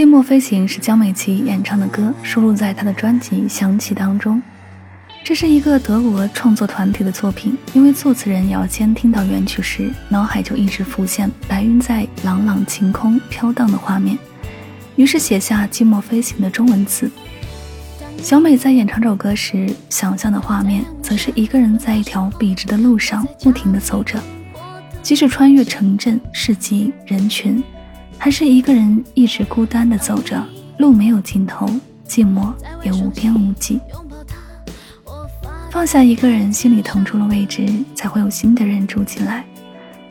寂寞飞行是江美琪演唱的歌，收录在她的专辑《想起》当中。这是一个德国创作团体的作品，因为作词人姚谦听到原曲时，脑海就一直浮现白云在朗朗晴空飘荡的画面，于是写下《寂寞飞行》的中文词。小美在演唱这首歌时，想象的画面则是一个人在一条笔直的路上不停地走着，即使穿越城镇、市集、人群。还是一个人一直孤单的走着，路没有尽头，寂寞也无边无际。放下一个人心里腾出了位置，才会有新的人住进来。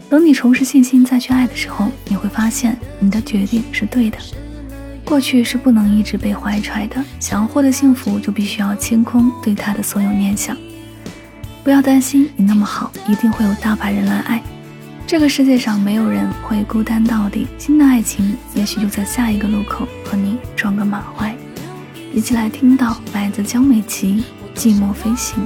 等你重拾信心再去爱的时候，你会发现你的决定是对的。过去是不能一直被怀揣的，想要获得幸福，就必须要清空对他的所有念想。不要担心，你那么好，一定会有大把人来爱。这个世界上没有人会孤单到底，新的爱情也许就在下一个路口和你撞个满怀。一起来听到来自江美琪《寂寞飞行》。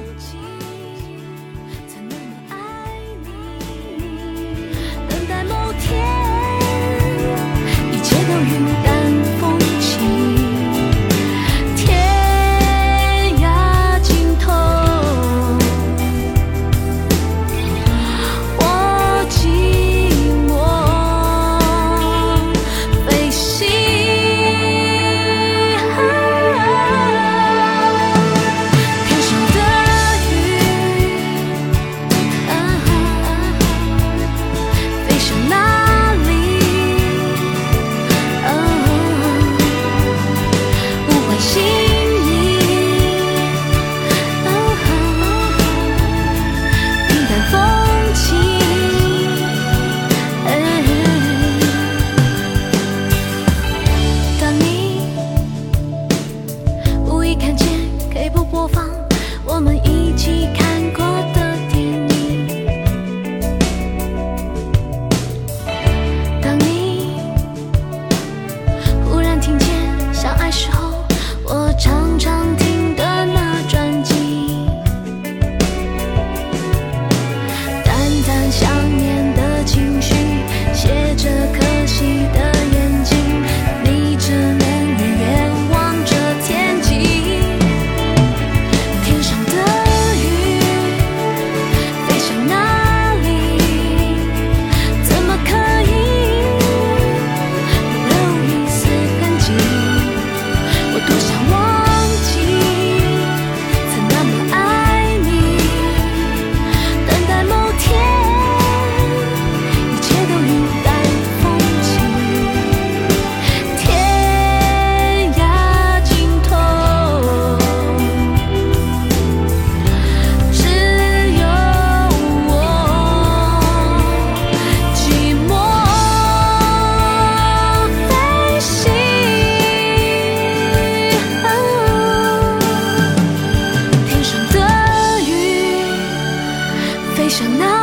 像那。